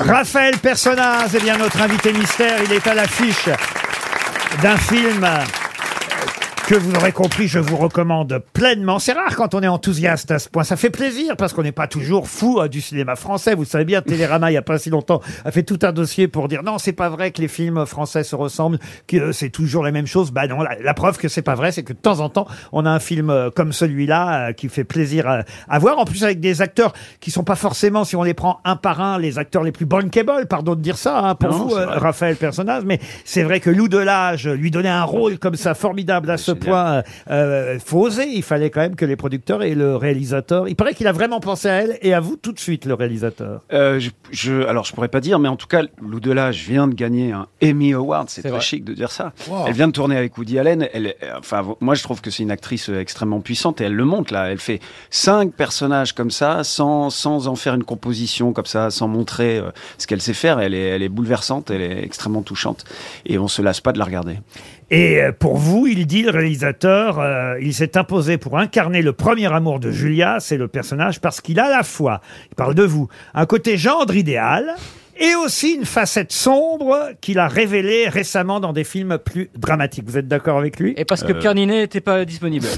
Raphaël Personnaz est bien notre invité mystère. Il est à l'affiche d'un film que vous aurez compris, je vous recommande pleinement. C'est rare quand on est enthousiaste à ce point. Ça fait plaisir parce qu'on n'est pas toujours fou euh, du cinéma français. Vous savez bien, Télérama, il n'y a pas si longtemps, a fait tout un dossier pour dire non, c'est pas vrai que les films français se ressemblent, que euh, c'est toujours la même chose. Bah non, la, la preuve que c'est pas vrai, c'est que de temps en temps, on a un film euh, comme celui-là qui fait plaisir à, à voir. En plus, avec des acteurs qui sont pas forcément, si on les prend un par un, les acteurs les plus bankable, pardon de dire ça, hein, pour Non, vous, c'est vrai. Raphaël Personnage. Mais c'est vrai que Lou Delage lui donnait un rôle comme ça formidable à ce point. Euh, euh, faut oser. Il fallait quand même que les producteurs et le réalisateur. Il paraît qu'il a vraiment pensé à elle et à vous tout de suite, le réalisateur. Euh, je, je- alors je pourrais pas dire, mais en tout cas, Lou Delage vient de gagner un Emmy Award. C'est très vrai. chic de dire ça. Wow. Elle vient de tourner avec Woody Allen. Elle, est- enfin, moi je trouve que c'est une actrice euh, extrêmement puissante et elle le montre là. Elle fait cinq personnages comme ça, sans sans en faire une composition comme ça, sans montrer euh, ce qu'elle sait faire. Elle est elle est bouleversante, elle est extrêmement touchante et on se lasse pas de la regarder. Et euh, pour vous, il dit, le réalisateur, euh, il s'est imposé pour incarner le premier amour de Julia, c'est le personnage, parce qu'il a la fois, il parle de vous, un côté gendre idéal, et aussi une facette sombre qu'il a révélée récemment dans des films plus dramatiques. Vous êtes d'accord avec lui? Et parce que Pierre Ninet n'était pas disponible.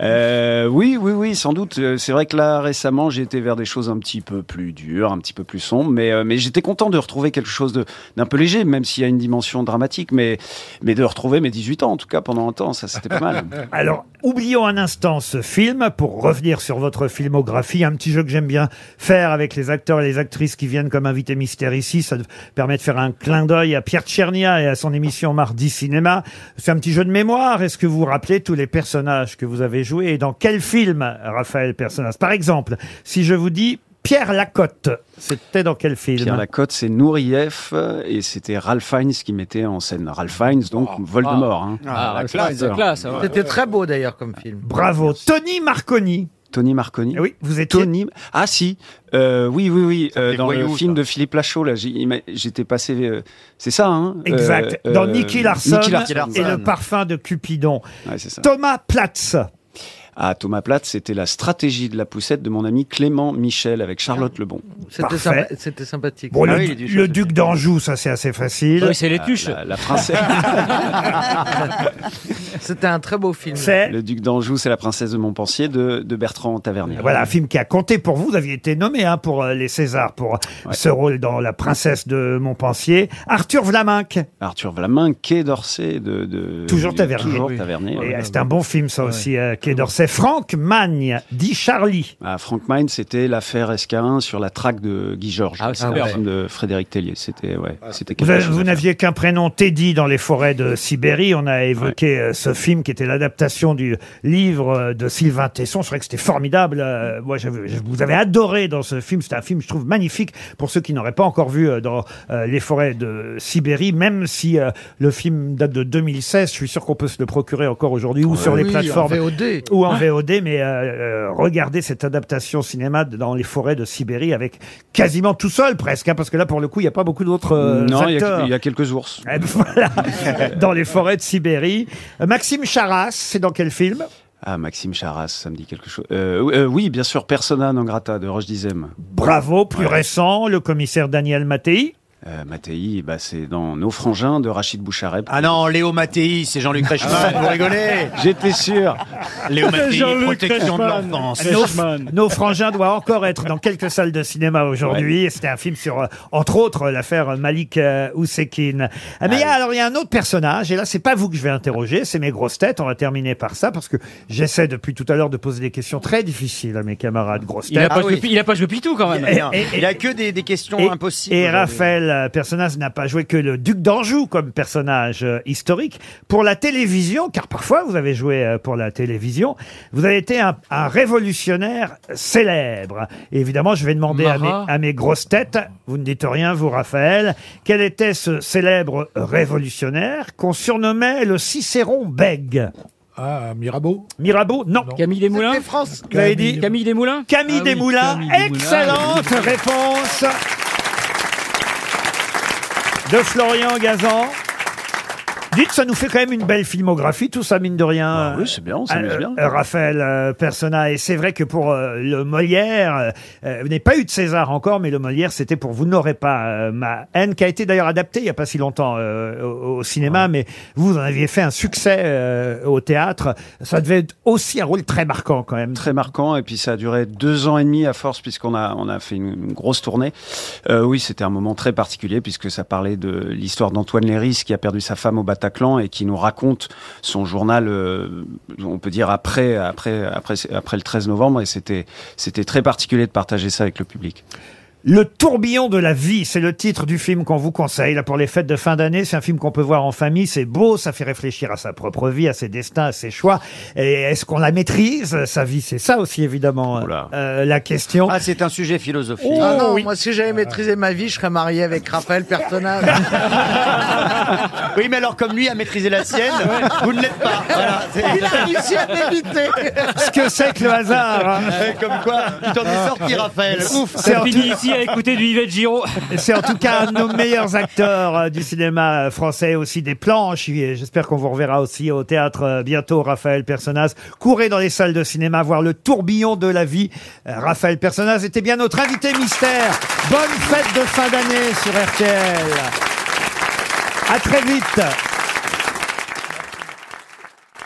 Euh, oui, oui, oui, sans doute. Euh, C'est vrai que là, récemment, j'ai été vers des choses un petit peu plus dures, un petit peu plus sombres, mais, euh, mais j'étais content de retrouver quelque chose de- d'un peu léger, même s'il y a une dimension dramatique, mais, mais de retrouver mes 18 ans, en tout cas, pendant un temps, ça, c'était pas mal. Alors, oublions un instant ce film pour revenir sur votre filmographie. Un petit jeu que j'aime bien faire avec les acteurs et les actrices qui viennent comme invités mystères ici. Ça permet de faire un clin d'œil à Pierre Tchernia et à son émission Mardi Cinéma. C'est un petit jeu de mémoire. Est-ce que vous vous rappelez tous les personnages que vous avez joués et dans quel film, Raphaël Personnage Par exemple, si je vous dis Pierre Lacotte, c'était dans quel film? Pierre Lacotte, c'est Nourieff, euh, et c'était Ralph Fiennes qui mettait en scène. Ralph Fiennes, donc Voldemort. hein. Ah, la Ralph classe, ouais. C'était très beau d'ailleurs comme film. Bravo. Tony Marconi. Tony Marconi. Oui, vous êtes Tony. Ah si, Euh, oui, oui, oui. euh, dans le film ça. de Philippe Lachaud, là, j'étais passé. euh, c'est ça, hein Exact. Euh, dans euh, Nicky Larson, Nicky Larson. et le parfum de Cupidon. Ouais, c'est ça. Thomas Platz. Ah, Thomas Platt, c'était la stratégie de la poussette de mon ami Clément Michel avec Charlotte Lebon. C'était sympa- c'était sympathique. Bon, Ah le, oui, duc d'Anjou, ça c'est assez facile. Oui, c'est les tuches. La, la princesse. C'était un très beau film. C'est le duc d'Anjou, c'est la princesse de Montpensier de, de Bertrand Tavernier. voilà un film qui a compté pour vous. Vous aviez été nommé hein, pour euh, les Césars pour ce rôle dans La princesse de Montpensier. Arthur Vlaminck. Arthur Vlamin, Quai d'Orsay de, de Toujours Tavernier. Toujours Oui. Tavernier. Et, ouais. euh, C'est un bon film ça aussi, euh, Quai d'Orsay. Franck Magne, dit Charlie. Ah, Frank Mine, c'était l'affaire SK1 sur la traque de Guy Georges. Ah, super. Un film de Frédéric Tellier. C'était, ouais, c'était Vous, quelque chose vous faire. n'aviez qu'un prénom, Teddy, dans les forêts de Sibérie. On a évoqué euh, ce film qui était l'adaptation du livre euh, de Sylvain Tesson. C'est vrai que c'était formidable. Euh, moi, j'avais- je vous avais adoré dans ce film. C'était un film, je trouve, magnifique pour ceux qui n'auraient pas encore vu euh, dans euh, les forêts de Sibérie. Même si euh, le film date de 2016, je suis sûr qu'on peut se le procurer encore aujourd'hui ou sur les Oui, plateformes en VOD. ou en VOD, mais euh, euh, regardez cette adaptation cinéma de- dans les forêts de Sibérie avec quasiment tout seul presque, hein, parce que là pour le coup il n'y a pas beaucoup d'autres euh, non, il y, acteurs. a, il y a quelques ours. Eh ben, voilà, dans les forêts de Sibérie. Euh, Maxime Charas, c'est dans quel film? Ah, Maxime Charas, ça me dit quelque chose. Euh, oui, euh, oui, bien sûr, Persona non grata de Roche Dizem. Bravo, plus récent, le commissaire Daniel Mattei. Euh, Mattei, bah, c'est dans Nos frangins de Rachid Bouchareb. Ah non, Léo Mattei, c'est Jean-Luc Reichmann, vous rigolez J'étais sûr. Léo Mattei, Jean-Luc protection de l'enfance. Nos, nos frangins doivent encore être dans quelques salles de cinéma aujourd'hui. C'était un film sur, euh, entre autres, l'affaire Malik euh, Oussekine. Ah, mais il y a, alors il y a un autre personnage, et là c'est pas vous que je vais interroger, c'est mes grosses têtes. On va terminer par ça parce que j'essaie depuis tout à l'heure de poser des questions très difficiles à mes camarades grosses Il a têtes. pas Ah joué oui. Pi- il a pas joué Pitou quand même. Et- Non, et- Il a que des, des questions Et, impossibles. et. Raphaël euh, Personnaz n'a pas joué que le duc d'Anjou comme personnage euh, historique. Pour la télévision, car parfois vous avez joué euh, pour la télévision, vous avez été un, un révolutionnaire célèbre. Et évidemment, je vais demander à mes, Marat. à mes grosses têtes, vous ne dites rien, vous Raphaël, quel était ce célèbre révolutionnaire qu'on surnommait le Cicéron bègue? Ah, Mirabeau Mirabeau Non. Camille Desmoulins France. Avez dit Camille Desmoulins Camille Ah oui, Desmoulins. Camille Desmoulins. Excellente réponse de Florian Gazan. Dites, ça nous fait quand même une belle filmographie, tout ça, mine de rien. Ah oui, c'est bien, on s'amuse Euh, bien. euh, Raphaël euh, Persona. Et c'est vrai que pour euh, le Molière, euh, vous n'avez pas eu de César encore, mais le Molière, c'était pour Vous n'aurez pas euh, ma haine, qui a été d'ailleurs adapté il n'y a pas si longtemps euh, au, au cinéma, mais vous, en aviez fait un succès euh, au théâtre. Ça devait être aussi un rôle très marquant quand même. Très marquant, et puis ça a duré deux ans et demi à force, puisqu'on a, on a fait une, une grosse tournée. Euh, oui, c'était un moment très particulier, puisque ça parlait de l'histoire d'Antoine Léris, qui a perdu sa femme au Et qui nous raconte son journal, euh, on peut dire, après, après, après, après le 13 novembre, et c'était, c'était très particulier de partager ça avec le public. Le tourbillon de la vie, c'est le titre du film qu'on vous conseille là pour les fêtes de fin d'année. C'est un film qu'on peut voir en famille. C'est beau, ça fait réfléchir à sa propre vie, à ses destins, à ses choix. Et est-ce qu'on la maîtrise sa vie? C'est ça aussi évidemment Oula. euh, la question. Ah, c'est un sujet philosophique. Oh, Ah non, oui. moi si j'avais maîtrisé ma vie, je serais marié avec Raphaël Personnage. Oui, mais alors comme lui a maîtrisé la sienne, vous ne l'êtes pas. Voilà, c'est- Il a réussi à m'éviter. Ce que c'est que le hasard. hein. comme quoi, tu t'en es sorti, Raphaël. Ouf. C'est en, ici à écouter du Yvette Giraud. c'est en tout cas un de nos meilleurs acteurs euh, du cinéma français, aussi des planches. J'espère qu'on vous reverra aussi au théâtre euh, bientôt, Raphaël Personnaz. Courez dans les salles de cinéma voir le tourbillon de la vie. Euh, Raphaël Personnaz était bien notre invité mystère. Bonne fête de fin d'année sur RTL. À très vite.